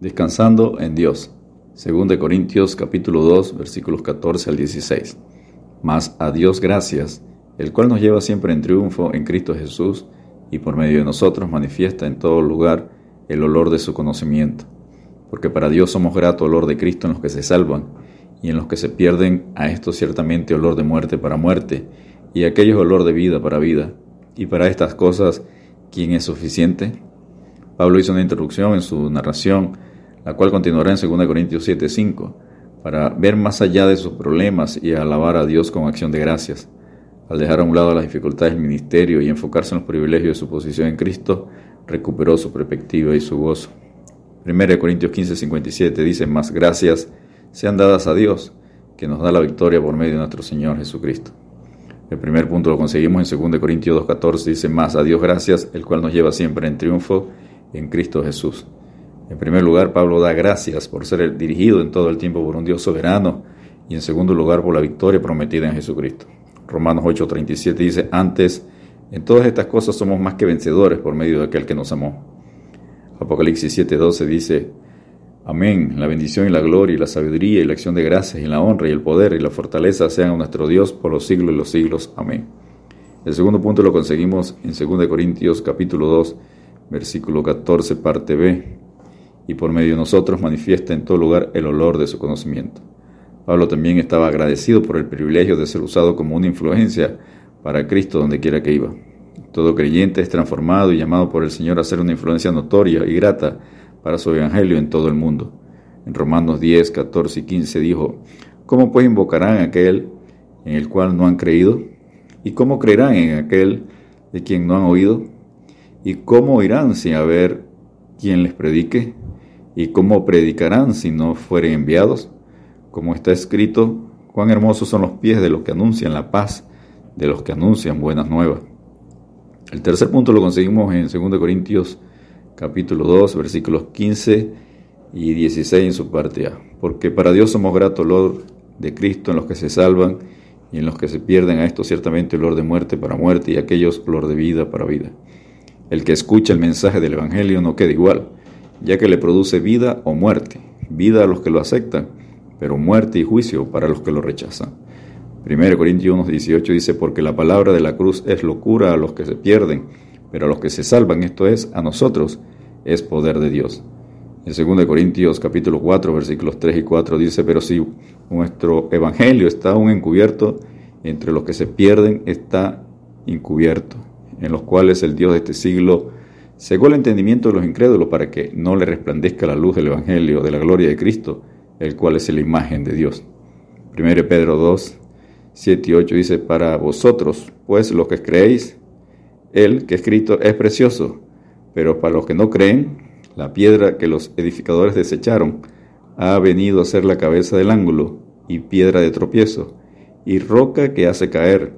Descansando en Dios. 2 Corintios capítulo 2 versículos 14 al 16. Mas a Dios gracias, el cual nos lleva siempre en triunfo en Cristo Jesús y por medio de nosotros manifiesta en todo lugar el olor de su conocimiento. Porque para Dios somos grato olor de Cristo en los que se salvan y en los que se pierden a esto ciertamente olor de muerte para muerte y aquellos olor de vida para vida. Y para estas cosas, ¿quién es suficiente? Pablo hizo una introducción en su narración la cual continuará en 2 Corintios 7:5, para ver más allá de sus problemas y alabar a Dios con acción de gracias. Al dejar a un lado las dificultades del ministerio y enfocarse en los privilegios de su posición en Cristo, recuperó su perspectiva y su gozo. 1 Corintios 15:57 dice, más gracias sean dadas a Dios, que nos da la victoria por medio de nuestro Señor Jesucristo. El primer punto lo conseguimos en 2 Corintios 2.14, dice, más a Dios gracias, el cual nos lleva siempre en triunfo en Cristo Jesús. En primer lugar, Pablo da gracias por ser dirigido en todo el tiempo por un Dios soberano y en segundo lugar por la victoria prometida en Jesucristo. Romanos 8:37 dice, antes, en todas estas cosas somos más que vencedores por medio de aquel que nos amó. Apocalipsis 7:12 dice, Amén, la bendición y la gloria y la sabiduría y la acción de gracias y la honra y el poder y la fortaleza sean a nuestro Dios por los siglos y los siglos. Amén. El segundo punto lo conseguimos en 2 Corintios capítulo 2, versículo 14, parte B y por medio de nosotros manifiesta en todo lugar el olor de su conocimiento. Pablo también estaba agradecido por el privilegio de ser usado como una influencia para Cristo donde quiera que iba. Todo creyente es transformado y llamado por el Señor a ser una influencia notoria y grata para su evangelio en todo el mundo. En Romanos 10, 14 y 15 dijo, ¿Cómo pues invocarán a aquel en el cual no han creído? ¿Y cómo creerán en aquel de quien no han oído? ¿Y cómo oirán sin haber quien les predique? ¿Y cómo predicarán si no fueren enviados? Como está escrito, cuán hermosos son los pies de los que anuncian la paz, de los que anuncian buenas nuevas. El tercer punto lo conseguimos en 2 Corintios capítulo 2, versículos 15 y 16 en su parte A. Porque para Dios somos grato olor de Cristo en los que se salvan y en los que se pierden a esto ciertamente olor de muerte para muerte y aquellos olor de vida para vida. El que escucha el mensaje del Evangelio no queda igual ya que le produce vida o muerte, vida a los que lo aceptan, pero muerte y juicio para los que lo rechazan. 1 Corintios 18 dice, porque la palabra de la cruz es locura a los que se pierden, pero a los que se salvan, esto es, a nosotros, es poder de Dios. En 2 Corintios capítulo 4, versículos 3 y 4 dice, pero si nuestro evangelio está aún encubierto, entre los que se pierden está encubierto, en los cuales el Dios de este siglo Según el entendimiento de los incrédulos para que no le resplandezca la luz del Evangelio de la gloria de Cristo, el cual es la imagen de Dios. 1 Pedro 2, 7 y 8 dice, para vosotros, pues los que creéis, Él que escrito es precioso, pero para los que no creen, la piedra que los edificadores desecharon ha venido a ser la cabeza del ángulo y piedra de tropiezo y roca que hace caer,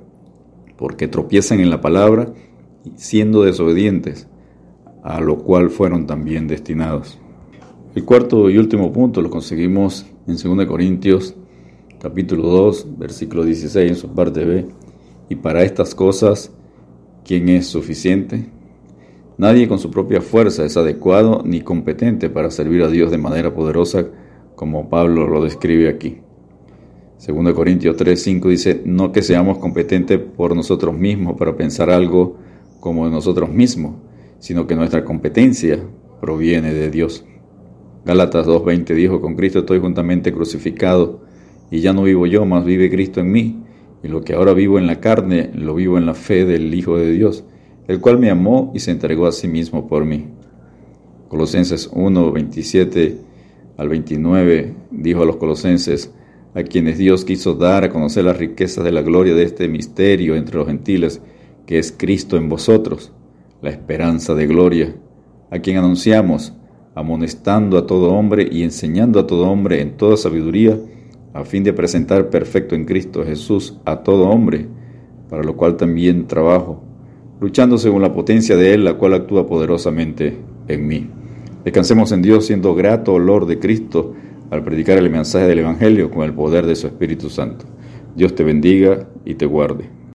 porque tropiezan en la palabra siendo desobedientes a lo cual fueron también destinados. El cuarto y último punto lo conseguimos en 2 Corintios capítulo 2, versículo 16 en su parte B. Y para estas cosas, ¿quién es suficiente? Nadie con su propia fuerza es adecuado ni competente para servir a Dios de manera poderosa como Pablo lo describe aquí. 2 Corintios 3, 5 dice, no que seamos competentes por nosotros mismos para pensar algo como nosotros mismos, sino que nuestra competencia proviene de Dios. Gálatas 2.20 dijo, con Cristo estoy juntamente crucificado, y ya no vivo yo, mas vive Cristo en mí, y lo que ahora vivo en la carne, lo vivo en la fe del Hijo de Dios, el cual me amó y se entregó a sí mismo por mí. Colosenses 1.27 al 29 dijo a los colosenses, a quienes Dios quiso dar a conocer las riquezas de la gloria de este misterio entre los gentiles, que es Cristo en vosotros la esperanza de gloria, a quien anunciamos, amonestando a todo hombre y enseñando a todo hombre en toda sabiduría, a fin de presentar perfecto en Cristo Jesús a todo hombre, para lo cual también trabajo, luchando según la potencia de Él, la cual actúa poderosamente en mí. Descansemos en Dios siendo grato olor de Cristo al predicar el mensaje del Evangelio con el poder de su Espíritu Santo. Dios te bendiga y te guarde.